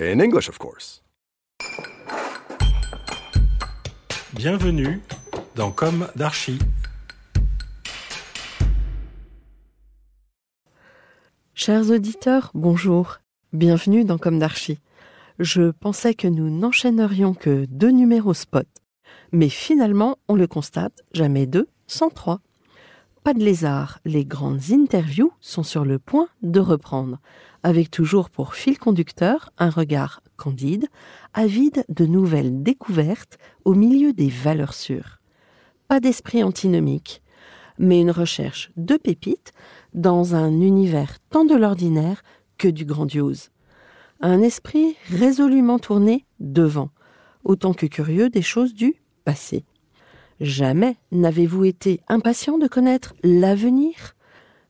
In English, of course. Bienvenue dans Comme d'Archi. Chers auditeurs, bonjour. Bienvenue dans Comme d'Archi. Je pensais que nous n'enchaînerions que deux numéros spot. Mais finalement, on le constate, jamais deux, sans trois. Pas de lézard, les grandes interviews sont sur le point de reprendre, avec toujours pour fil conducteur un regard candide, avide de nouvelles découvertes au milieu des valeurs sûres. Pas d'esprit antinomique, mais une recherche de pépites dans un univers tant de l'ordinaire que du grandiose. Un esprit résolument tourné devant, autant que curieux des choses du passé. Jamais n'avez-vous été impatient de connaître l'avenir?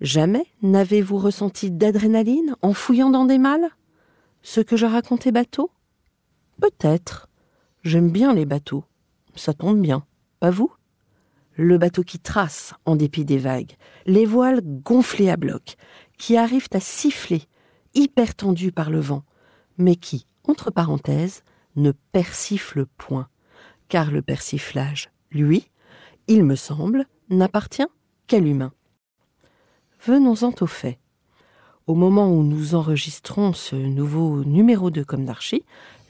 Jamais n'avez-vous ressenti d'adrénaline en fouillant dans des malles? Ce que je racontais bateau? Peut-être. J'aime bien les bateaux. Ça tombe bien. Pas vous? Le bateau qui trace en dépit des vagues, les voiles gonflées à bloc, qui arrivent à siffler, hyper tendus par le vent, mais qui, entre parenthèses, ne persiflent point, car le persiflage, lui, il me semble, n'appartient qu'à l'humain. Venons-en au fait. Au moment où nous enregistrons ce nouveau numéro de Comme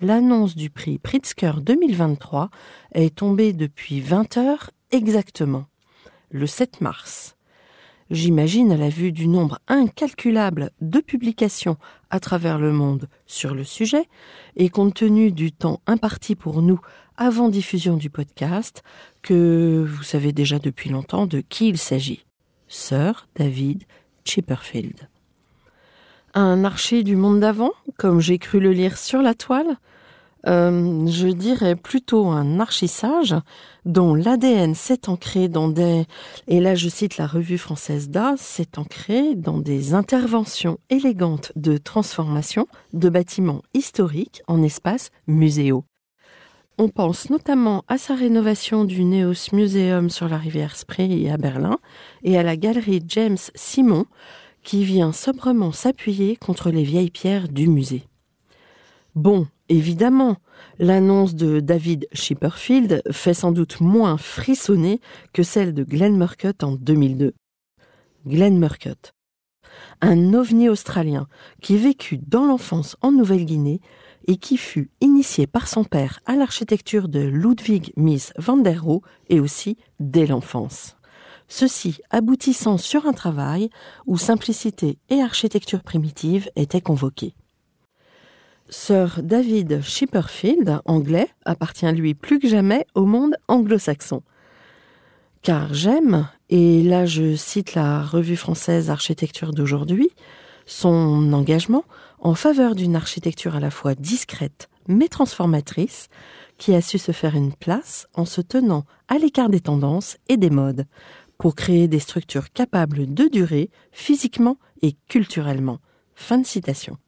l'annonce du prix Pritzker 2023 est tombée depuis 20 heures exactement, le 7 mars. J'imagine à la vue du nombre incalculable de publications à travers le monde sur le sujet, et compte tenu du temps imparti pour nous avant diffusion du podcast, que vous savez déjà depuis longtemps de qui il s'agit. Sir David Chipperfield. Un archer du monde d'avant, comme j'ai cru le lire sur la toile Euh, Je dirais plutôt un archissage dont l'ADN s'est ancré dans des, et là je cite la revue française d'A, s'est ancré dans des interventions élégantes de transformation de bâtiments historiques en espaces muséaux. On pense notamment à sa rénovation du Neos Museum sur la rivière Spree à Berlin et à la galerie James Simon qui vient sobrement s'appuyer contre les vieilles pierres du musée. Bon, évidemment, l'annonce de David Chipperfield fait sans doute moins frissonner que celle de Glenn Murcutt en 2002. Glenn Murcutt, un ovni australien qui vécut dans l'enfance en Nouvelle-Guinée et qui fut initié par son père à l'architecture de Ludwig Mies van der Rohe et aussi dès l'enfance. Ceci aboutissant sur un travail où simplicité et architecture primitive étaient convoquées. Sir David Chipperfield, anglais, appartient lui plus que jamais au monde anglo-saxon. Car j'aime, et là je cite la revue française Architecture d'aujourd'hui, son engagement en faveur d'une architecture à la fois discrète mais transformatrice, qui a su se faire une place en se tenant à l'écart des tendances et des modes, pour créer des structures capables de durer physiquement et culturellement. Fin de citation.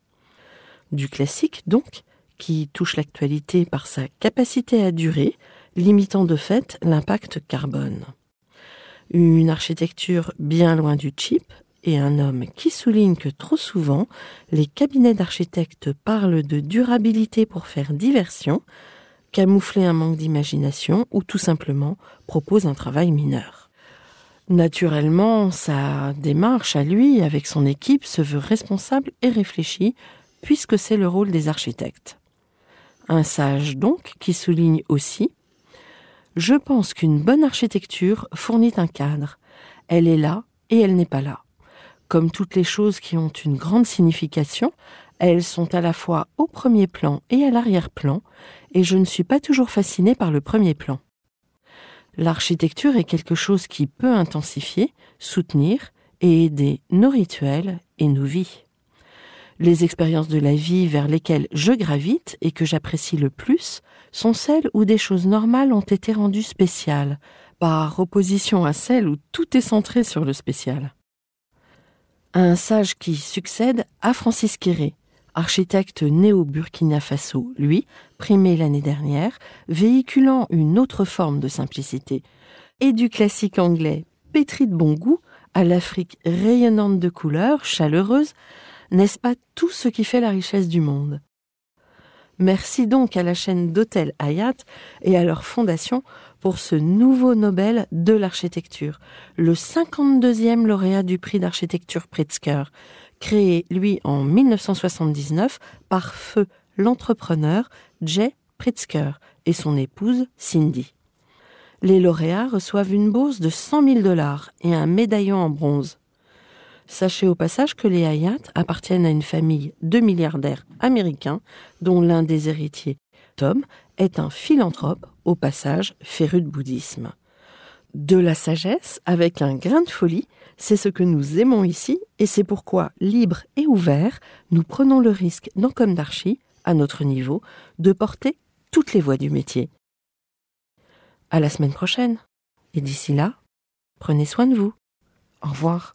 Du classique, donc, qui touche l'actualité par sa capacité à durer, limitant de fait l'impact carbone. Une architecture bien loin du cheap et un homme qui souligne que trop souvent, les cabinets d'architectes parlent de durabilité pour faire diversion, camoufler un manque d'imagination ou tout simplement proposent un travail mineur. Naturellement, sa démarche à lui, avec son équipe, se veut responsable et réfléchie, puisque c'est le rôle des architectes. Un sage donc qui souligne aussi Je pense qu'une bonne architecture fournit un cadre. Elle est là et elle n'est pas là. Comme toutes les choses qui ont une grande signification, elles sont à la fois au premier plan et à l'arrière-plan, et je ne suis pas toujours fascinée par le premier plan. L'architecture est quelque chose qui peut intensifier, soutenir et aider nos rituels et nos vies. Les expériences de la vie vers lesquelles je gravite et que j'apprécie le plus sont celles où des choses normales ont été rendues spéciales, par opposition à celles où tout est centré sur le spécial. Un sage qui succède à Francis Quéré, architecte né au Burkina Faso, lui, primé l'année dernière, véhiculant une autre forme de simplicité, et du classique anglais pétri de bon goût à l'Afrique rayonnante de couleurs, chaleureuse, n'est-ce pas tout ce qui fait la richesse du monde? Merci donc à la chaîne d'hôtels Hayat et à leur fondation pour ce nouveau Nobel de l'architecture, le 52e lauréat du prix d'architecture Pritzker, créé, lui, en 1979 par feu l'entrepreneur Jay Pritzker et son épouse Cindy. Les lauréats reçoivent une bourse de 100 000 dollars et un médaillon en bronze. Sachez au passage que les Hayat appartiennent à une famille de milliardaires américains dont l'un des héritiers, Tom, est un philanthrope, au passage féru de bouddhisme. De la sagesse avec un grain de folie, c'est ce que nous aimons ici et c'est pourquoi, libre et ouvert, nous prenons le risque dans Comme d'Archie, à notre niveau, de porter toutes les voies du métier. À la semaine prochaine. Et d'ici là, prenez soin de vous. Au revoir.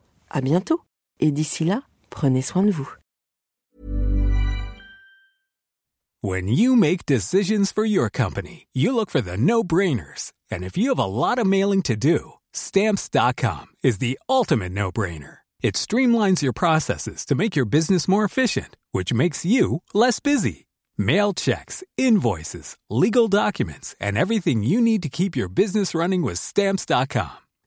À bientôt. Et d'ici là, prenez soin de vous. When you make decisions for your company, you look for the no-brainers. And if you have a lot of mailing to do, stamps.com is the ultimate no-brainer. It streamlines your processes to make your business more efficient, which makes you less busy. Mail checks, invoices, legal documents, and everything you need to keep your business running with stamps.com.